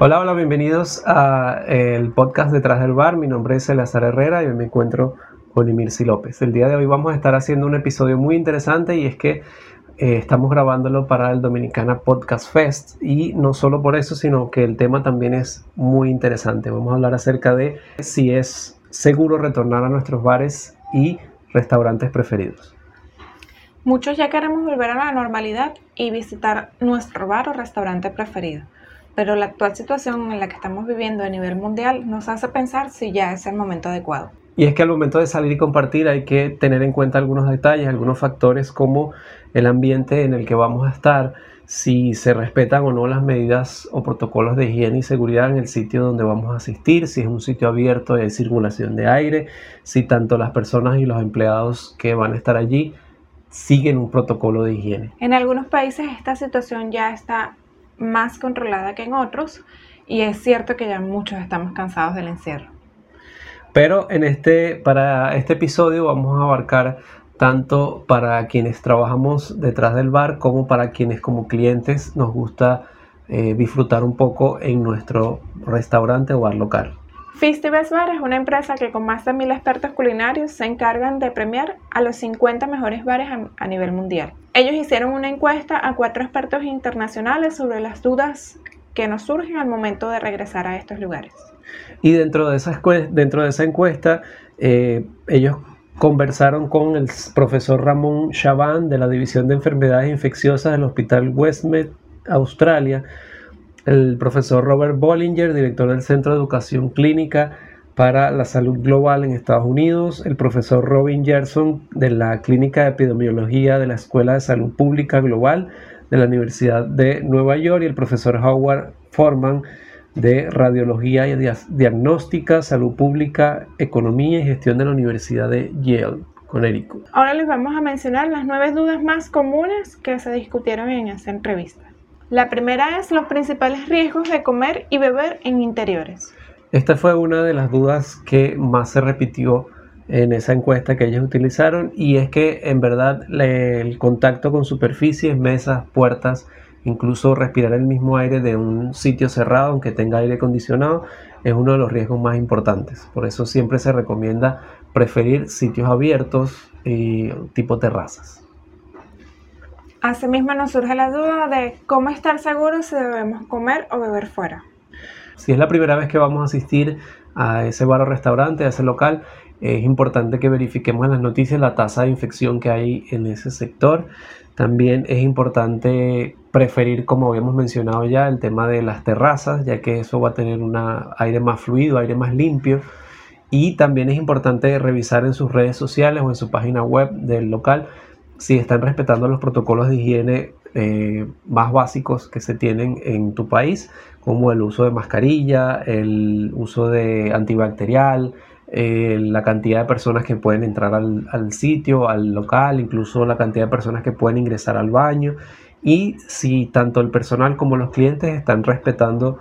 Hola, hola, bienvenidos a el podcast Detrás del Bar. Mi nombre es Elazar Herrera y hoy me encuentro con Emirci López. El día de hoy vamos a estar haciendo un episodio muy interesante y es que eh, estamos grabándolo para el Dominicana Podcast Fest y no solo por eso, sino que el tema también es muy interesante. Vamos a hablar acerca de si es seguro retornar a nuestros bares y restaurantes preferidos. Muchos ya queremos volver a la normalidad y visitar nuestro bar o restaurante preferido pero la actual situación en la que estamos viviendo a nivel mundial nos hace pensar si ya es el momento adecuado. Y es que al momento de salir y compartir hay que tener en cuenta algunos detalles, algunos factores como el ambiente en el que vamos a estar, si se respetan o no las medidas o protocolos de higiene y seguridad en el sitio donde vamos a asistir, si es un sitio abierto de circulación de aire, si tanto las personas y los empleados que van a estar allí siguen un protocolo de higiene. En algunos países esta situación ya está más controlada que en otros y es cierto que ya muchos estamos cansados del encierro. Pero en este, para este episodio vamos a abarcar tanto para quienes trabajamos detrás del bar como para quienes como clientes nos gusta eh, disfrutar un poco en nuestro restaurante o bar local. Festives Bar es una empresa que con más de mil expertos culinarios se encargan de premiar a los 50 mejores bares a, nivel mundial. Ellos hicieron una encuesta a cuatro expertos internacionales sobre las dudas que nos surgen al momento de regresar a estos lugares. Y dentro de esa, dentro de esa encuesta, eh, ellos conversaron con el profesor Ramón Chaban de la División de Enfermedades Infecciosas del Hospital Westmed, Australia, el profesor Robert Bollinger, director del Centro de Educación Clínica para la Salud Global en Estados Unidos, el profesor Robin Gerson de la Clínica de Epidemiología de la Escuela de Salud Pública Global de la Universidad de Nueva York y el profesor Howard Forman de Radiología y Diagnóstica, Salud Pública, Economía y Gestión de la Universidad de Yale. Connecticut. Ahora les vamos a mencionar las nueve dudas más comunes que se discutieron en esa entrevista. La primera es los principales riesgos de comer y beber en interiores. Esta fue una de las dudas que más se repitió en esa encuesta que ellos utilizaron y es que en verdad el contacto con superficies, mesas, puertas, incluso respirar el mismo aire de un sitio cerrado, aunque tenga aire acondicionado, es uno de los riesgos más importantes. Por eso siempre se recomienda preferir sitios abiertos y tipo terrazas. Asimismo nos surge la duda de cómo estar seguros si debemos comer o beber fuera. Si es la primera vez que vamos a asistir a ese bar o restaurante, a ese local, es importante que verifiquemos en las noticias la tasa de infección que hay en ese sector. También es importante preferir, como habíamos mencionado ya, el tema de las terrazas, ya que eso va a tener un aire más fluido, aire más limpio. Y también es importante revisar en sus redes sociales o en su página web del local si están respetando los protocolos de higiene eh, más básicos que se tienen en tu país, como el uso de mascarilla, el uso de antibacterial, eh, la cantidad de personas que pueden entrar al, sitio, al local, incluso la cantidad de personas que pueden ingresar al baño y si tanto el personal como los clientes están respetando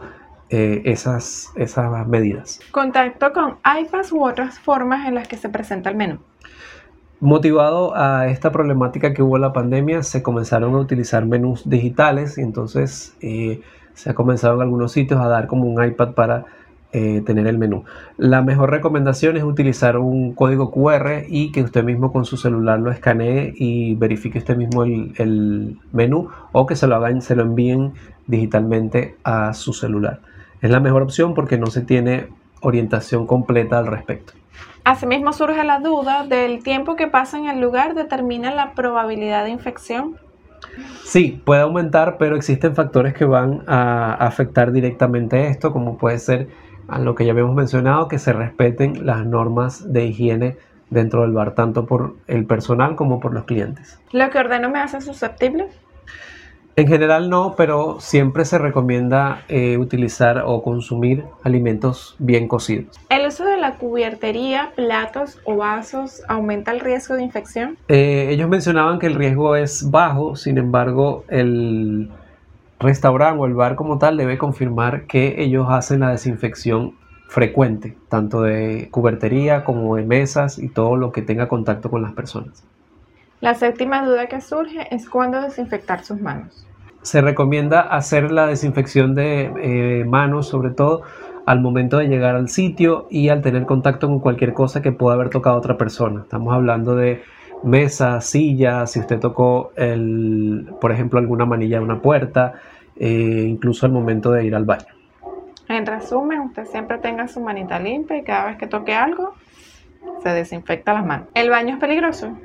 eh, esas, esas medidas. Contacto con iPads u otras formas en las que se presenta el menú. Motivado a esta problemática que hubo la pandemia, se comenzaron a utilizar menús digitales y entonces eh, se ha comenzado en algunos sitios a dar como un iPad para eh, tener el menú. La mejor recomendación es utilizar un código QR y que usted mismo con su celular lo escanee y verifique usted mismo el, el menú o que se lo hagan, se lo envíen digitalmente a su celular. Es la mejor opción porque no se tiene orientación completa al respecto. Asimismo surge la duda del tiempo que pasa en el lugar determina la probabilidad de infección. Sí, puede aumentar, pero existen factores que van a afectar directamente esto, como puede ser a lo que ya habíamos mencionado, que se respeten las normas de higiene dentro del bar, tanto por el personal como por los clientes. ¿Lo que ordeno me hace susceptible? En general no, pero siempre se recomienda eh, utilizar o consumir alimentos bien cocidos. ¿El uso de la cubiertería, platos o vasos aumenta el riesgo de infección? Eh, ellos mencionaban que el riesgo es bajo, sin embargo, el restaurante o el bar como tal debe confirmar que ellos hacen la desinfección frecuente, tanto de cubertería como de mesas y todo lo que tenga contacto con las personas. La séptima duda que surge es cuándo desinfectar sus manos. se recomienda hacer la desinfección de eh, manos, sobre todo al momento de llegar al sitio y al tener contacto con cualquier cosa que pueda haber tocado otra persona. Estamos hablando de mesa, silla, si usted tocó, el, por ejemplo, alguna manilla de una puerta, eh, incluso al momento de ir al baño. En resumen, usted siempre tenga su manita limpia y cada vez que toque algo, se desinfecta las manos. ¿El baño es peligroso?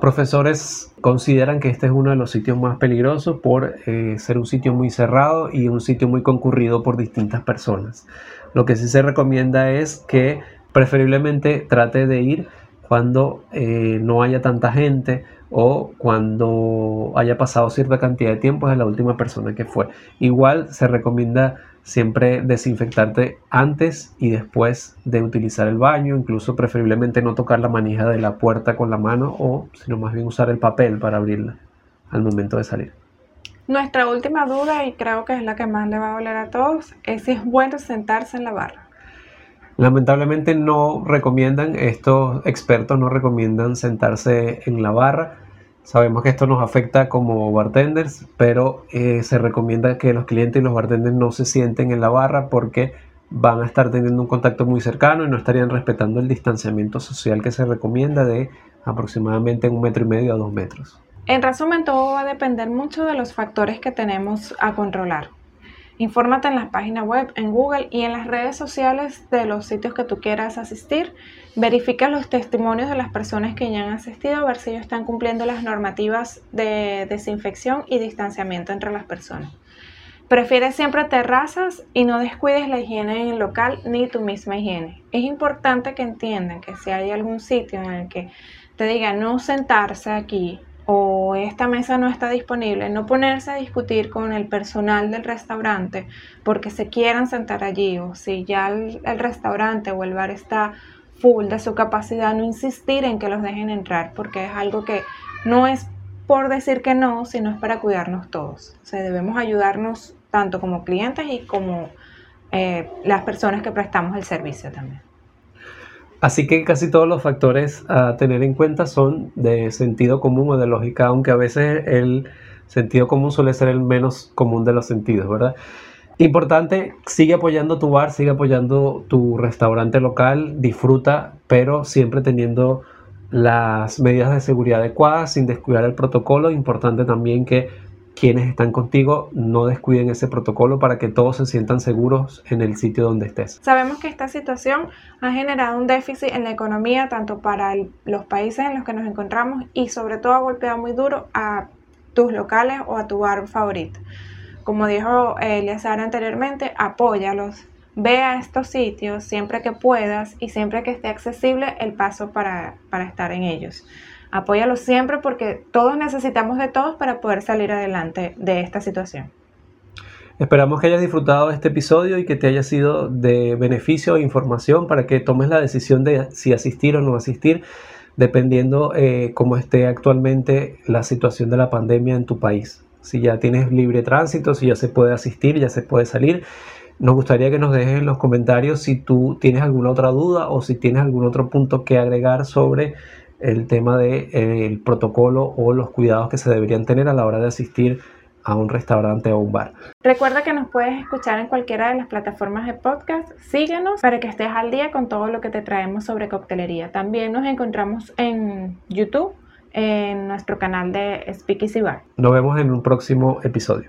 Profesores consideran que este es uno de los sitios más peligrosos por eh, ser un sitio muy cerrado y un sitio muy concurrido por distintas personas. Lo que sí se recomienda es que preferiblemente trate de ir cuando eh, no haya tanta gente o cuando haya pasado cierta cantidad de tiempo de la última persona que fue. Igual se recomienda siempre desinfectarte antes y después de utilizar el baño, incluso preferiblemente no tocar la manija de la puerta con la mano o sino más bien usar el papel para abrirla al momento de salir. Nuestra última duda, y creo que es la que más le va a doler a todos, es si es bueno sentarse en la barra. Lamentablemente no recomiendan, estos expertos no recomiendan sentarse en la barra Sabemos que esto nos afecta como bartenders, pero eh, se recomienda que los clientes y los bartenders no se sienten en la barra porque van a estar teniendo un contacto muy cercano y no estarían respetando el distanciamiento social que se recomienda de aproximadamente un metro y medio a dos metros. En resumen, todo va a depender mucho de los factores que tenemos a controlar. Infórmate en las páginas web, en Google y en las redes sociales de los sitios que tú quieras asistir. Verifica los testimonios de las personas que ya han asistido a ver si ellos están cumpliendo las normativas de desinfección y distanciamiento entre las personas. Prefiere siempre terrazas y no descuides la higiene en el local ni tu misma higiene. Es importante que entiendan que si hay algún sitio en el que te diga no sentarse aquí o esta mesa no está disponible, no ponerse a discutir con el personal del restaurante porque se quieran sentar allí o si ya el, restaurante o el bar está full de su capacidad, no insistir en que los dejen entrar porque es algo que no es por decir que no, sino es para cuidarnos todos. O sea, debemos ayudarnos tanto como clientes y como eh, las personas que prestamos el servicio también. Así que casi todos los factores a tener en cuenta son de sentido común o de lógica, aunque a veces el sentido común suele ser el menos común de los sentidos, ¿verdad? Importante, sigue apoyando tu bar, sigue apoyando tu restaurante local, disfruta, pero siempre teniendo las medidas de seguridad adecuadas, sin descuidar el protocolo. Importante también que quienes están contigo no descuiden ese protocolo para que todos se sientan seguros en el sitio donde estés. Sabemos que esta situación ha generado un déficit en la economía tanto para los países en los que nos encontramos y sobre todo ha golpeado muy duro a tus locales o a tu bar favorito. Como dijo Eliazar anteriormente, apóyalos, ve a estos sitios siempre que puedas y siempre que esté accesible el paso para, para estar en ellos. Apóyalo siempre porque todos necesitamos de todos para poder salir adelante de esta situación. Esperamos que hayas disfrutado de este episodio y que te haya sido de beneficio e información para que tomes la decisión de si asistir o no asistir, dependiendo eh, cómo esté actualmente la situación de la pandemia en tu país. Si ya tienes libre tránsito, si ya se puede asistir, ya se puede salir. Nos gustaría que nos dejes en los comentarios si tú tienes alguna otra duda o si tienes algún otro punto que agregar sobre el tema del de, eh, protocolo o los cuidados que se deberían tener a la hora de asistir a un restaurante o un bar. Recuerda que nos puedes escuchar en cualquiera de las plataformas de podcast. Síguenos para que estés al día con todo lo que te traemos sobre coctelería. También nos encontramos en YouTube, en nuestro canal de Speakeasy Bar. Nos vemos en un próximo episodio.